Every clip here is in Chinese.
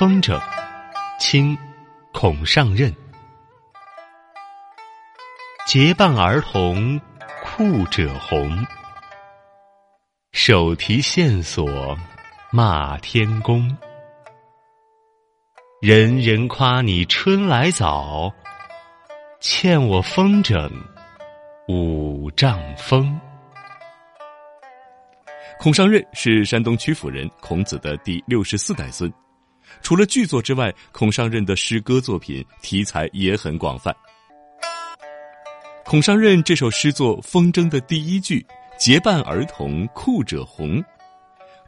风筝，清，孔尚任。结伴儿童裤褶红，手提线索骂天公。人人夸你春来早，欠我风筝五丈风。孔尚任是山东曲阜人，孔子的第六十四代孙。除了剧作之外，孔尚任的诗歌作品题材也很广泛。孔尚任这首诗作《风筝》的第一句“结伴儿童裤褶红”，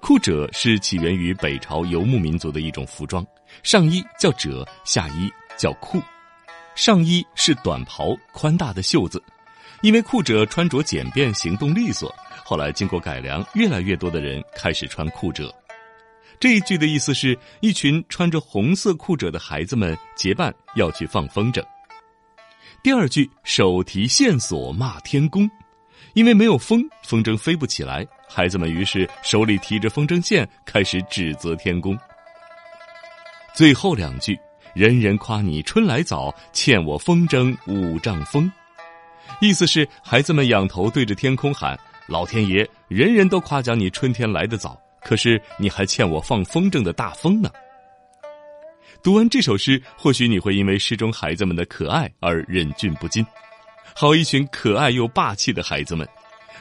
裤褶是起源于北朝游牧民族的一种服装，上衣叫褶，下衣叫裤。上衣是短袍，宽大的袖子，因为裤褶穿着简便，行动利索。后来经过改良，越来越多的人开始穿裤褶。这一句的意思是一群穿着红色裤褶的孩子们结伴要去放风筝。第二句手提线索骂天公，因为没有风，风筝飞不起来，孩子们于是手里提着风筝线开始指责天公。最后两句人人夸你春来早，欠我风筝五丈风，意思是孩子们仰头对着天空喊。老天爷，人人都夸奖你春天来得早，可是你还欠我放风筝的大风呢。读完这首诗，或许你会因为诗中孩子们的可爱而忍俊不禁。好一群可爱又霸气的孩子们！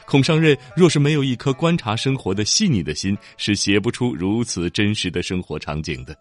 孔尚任若是没有一颗观察生活的细腻的心，是写不出如此真实的生活场景的。